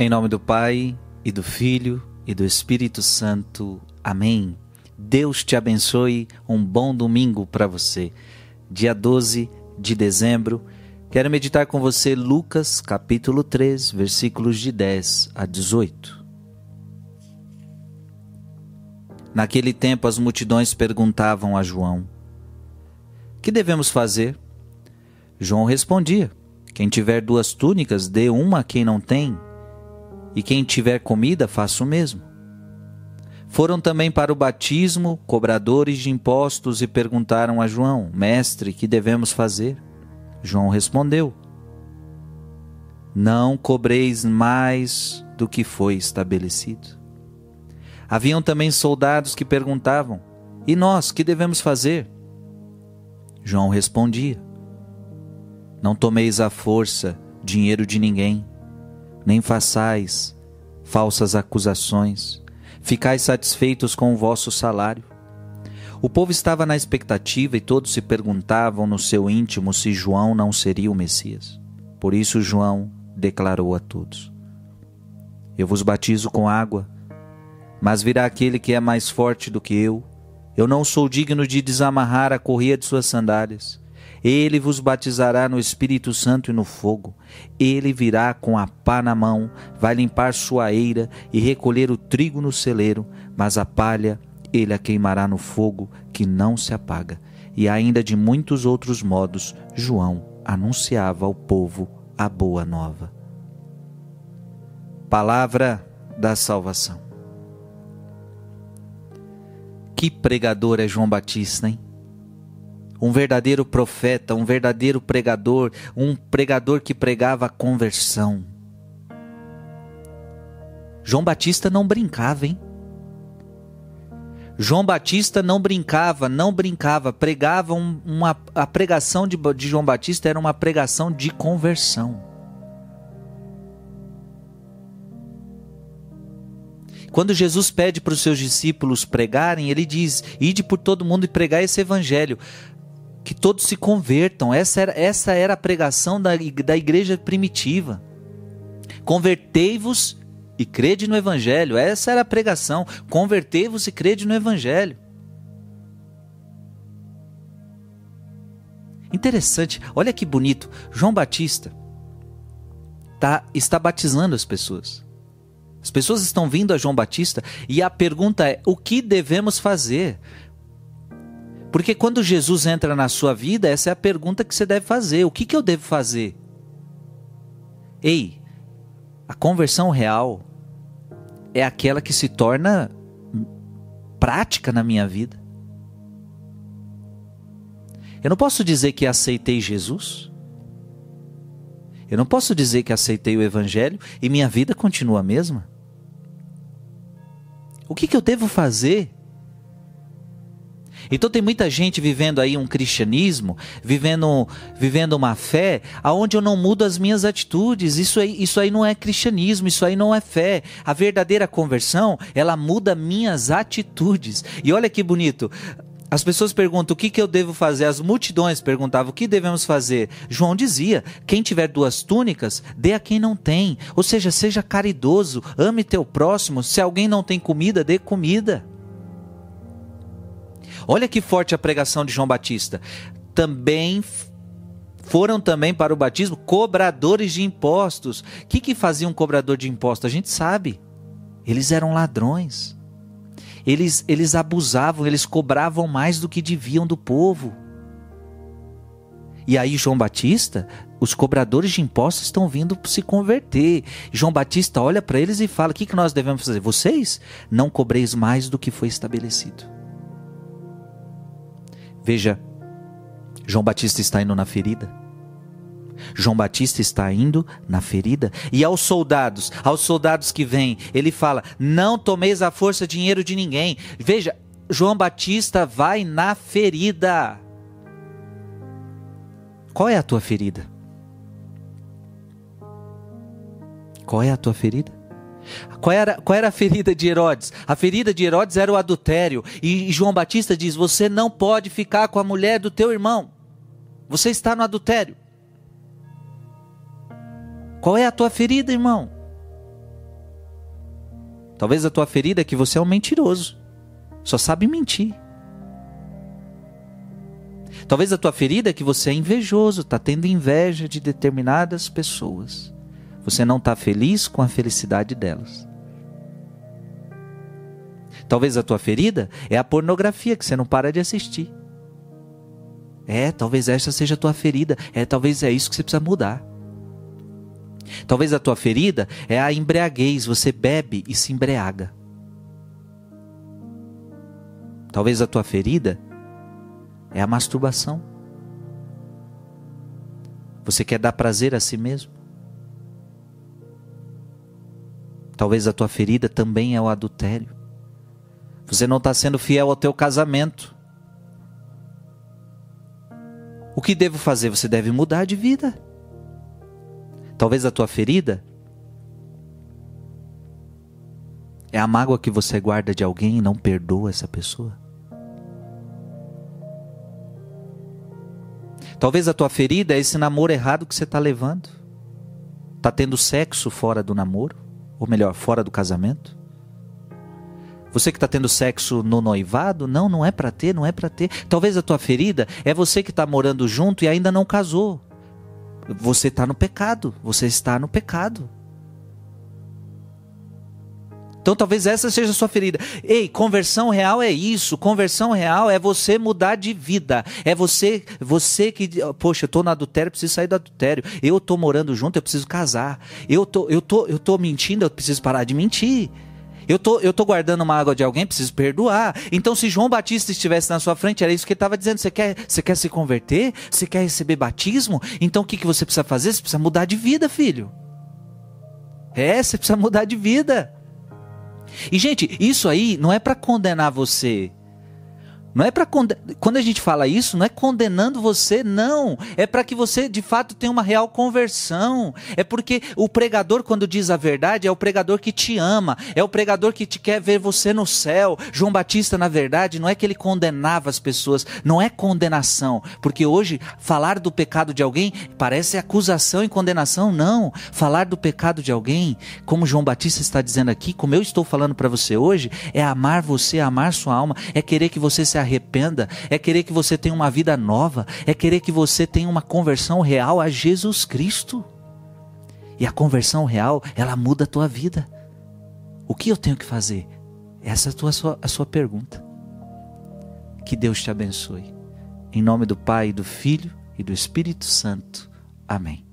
Em nome do Pai, e do Filho, e do Espírito Santo. Amém. Deus te abençoe. Um bom domingo para você. Dia 12 de dezembro. Quero meditar com você Lucas, capítulo 3, versículos de 10 a 18. Naquele tempo, as multidões perguntavam a João: Que devemos fazer? João respondia: Quem tiver duas túnicas, dê uma a quem não tem e quem tiver comida, faça o mesmo. Foram também para o batismo cobradores de impostos e perguntaram a João: Mestre, que devemos fazer? João respondeu: Não cobreis mais do que foi estabelecido. Haviam também soldados que perguntavam: E nós, que devemos fazer? João respondia: Não tomeis à força dinheiro de ninguém nem façais falsas acusações. Ficais satisfeitos com o vosso salário. O povo estava na expectativa e todos se perguntavam no seu íntimo se João não seria o Messias. Por isso João declarou a todos: Eu vos batizo com água, mas virá aquele que é mais forte do que eu. Eu não sou digno de desamarrar a correia de suas sandálias. Ele vos batizará no Espírito Santo e no fogo. Ele virá com a pá na mão, vai limpar sua eira e recolher o trigo no celeiro, mas a palha ele a queimará no fogo que não se apaga. E ainda de muitos outros modos, João anunciava ao povo a boa nova. Palavra da salvação. Que pregador é João Batista, hein? Um verdadeiro profeta, um verdadeiro pregador, um pregador que pregava a conversão. João Batista não brincava, hein? João Batista não brincava, não brincava, pregava um, uma, a pregação de, de João Batista era uma pregação de conversão. Quando Jesus pede para os seus discípulos pregarem, ele diz: Ide por todo mundo e pregar esse evangelho que todos se convertam. Essa era, essa era a pregação da, da igreja primitiva. Convertei-vos e crede no Evangelho. Essa era a pregação. Convertei-vos e crede no Evangelho. Interessante, olha que bonito. João Batista tá, está batizando as pessoas. As pessoas estão vindo a João Batista e a pergunta é: o que devemos fazer? Porque quando Jesus entra na sua vida, essa é a pergunta que você deve fazer: o que, que eu devo fazer? Ei, a conversão real é aquela que se torna prática na minha vida. Eu não posso dizer que aceitei Jesus. Eu não posso dizer que aceitei o Evangelho e minha vida continua a mesma. O que, que eu devo fazer então tem muita gente vivendo aí um cristianismo, vivendo, vivendo uma fé, aonde eu não mudo as minhas atitudes. Isso aí, isso aí não é cristianismo, isso aí não é fé. A verdadeira conversão, ela muda minhas atitudes. E olha que bonito. As pessoas perguntam o que, que eu devo fazer, as multidões perguntavam o que devemos fazer. João dizia: quem tiver duas túnicas, dê a quem não tem. Ou seja, seja caridoso, ame teu próximo. Se alguém não tem comida, dê comida. Olha que forte a pregação de João Batista. Também foram também para o batismo cobradores de impostos. O que, que fazia um cobrador de impostos? A gente sabe. Eles eram ladrões. Eles, eles abusavam, eles cobravam mais do que deviam do povo. E aí, João Batista, os cobradores de impostos estão vindo se converter. João Batista olha para eles e fala: O que, que nós devemos fazer? Vocês não cobreis mais do que foi estabelecido. Veja, João Batista está indo na ferida. João Batista está indo na ferida. E aos soldados, aos soldados que vêm, ele fala: Não tomeis à força dinheiro de ninguém. Veja, João Batista vai na ferida. Qual é a tua ferida? Qual é a tua ferida? Qual era, qual era a ferida de Herodes? A ferida de Herodes era o adultério. E João Batista diz: Você não pode ficar com a mulher do teu irmão. Você está no adultério. Qual é a tua ferida, irmão? Talvez a tua ferida é que você é um mentiroso. Só sabe mentir. Talvez a tua ferida é que você é invejoso, está tendo inveja de determinadas pessoas. Você não está feliz com a felicidade delas. Talvez a tua ferida é a pornografia que você não para de assistir. É, talvez essa seja a tua ferida. É, talvez é isso que você precisa mudar. Talvez a tua ferida é a embriaguez, você bebe e se embriaga. Talvez a tua ferida é a masturbação. Você quer dar prazer a si mesmo? Talvez a tua ferida também é o adultério. Você não está sendo fiel ao teu casamento. O que devo fazer? Você deve mudar de vida. Talvez a tua ferida é a mágoa que você guarda de alguém e não perdoa essa pessoa. Talvez a tua ferida é esse namoro errado que você está levando. Está tendo sexo fora do namoro, ou melhor, fora do casamento. Você que está tendo sexo no noivado, não, não é para ter, não é para ter. Talvez a tua ferida é você que está morando junto e ainda não casou você está no pecado. Você está no pecado. Então talvez essa seja a sua ferida. Ei, conversão real é isso. Conversão real é você mudar de vida. É você, você que, poxa, eu tô no adultério, preciso sair do adultério. Eu tô morando junto, eu preciso casar. Eu tô, eu tô, eu tô mentindo, eu preciso parar de mentir. Eu tô, eu tô guardando uma água de alguém, preciso perdoar. Então, se João Batista estivesse na sua frente, era isso que ele estava dizendo. Você quer, você quer se converter? Você quer receber batismo? Então, o que, que você precisa fazer? Você precisa mudar de vida, filho. É, você precisa mudar de vida. E, gente, isso aí não é para condenar você. Não é para quando a gente fala isso, não é condenando você, não. É para que você de fato tenha uma real conversão. É porque o pregador quando diz a verdade é o pregador que te ama, é o pregador que te quer ver você no céu. João Batista, na verdade, não é que ele condenava as pessoas, não é condenação, porque hoje falar do pecado de alguém parece acusação e condenação, não. Falar do pecado de alguém, como João Batista está dizendo aqui, como eu estou falando para você hoje, é amar você, amar sua alma, é querer que você se arrependa, é querer que você tenha uma vida nova, é querer que você tenha uma conversão real a Jesus Cristo. E a conversão real, ela muda a tua vida. O que eu tenho que fazer? Essa é a, tua, a sua pergunta. Que Deus te abençoe. Em nome do Pai, do Filho e do Espírito Santo. Amém.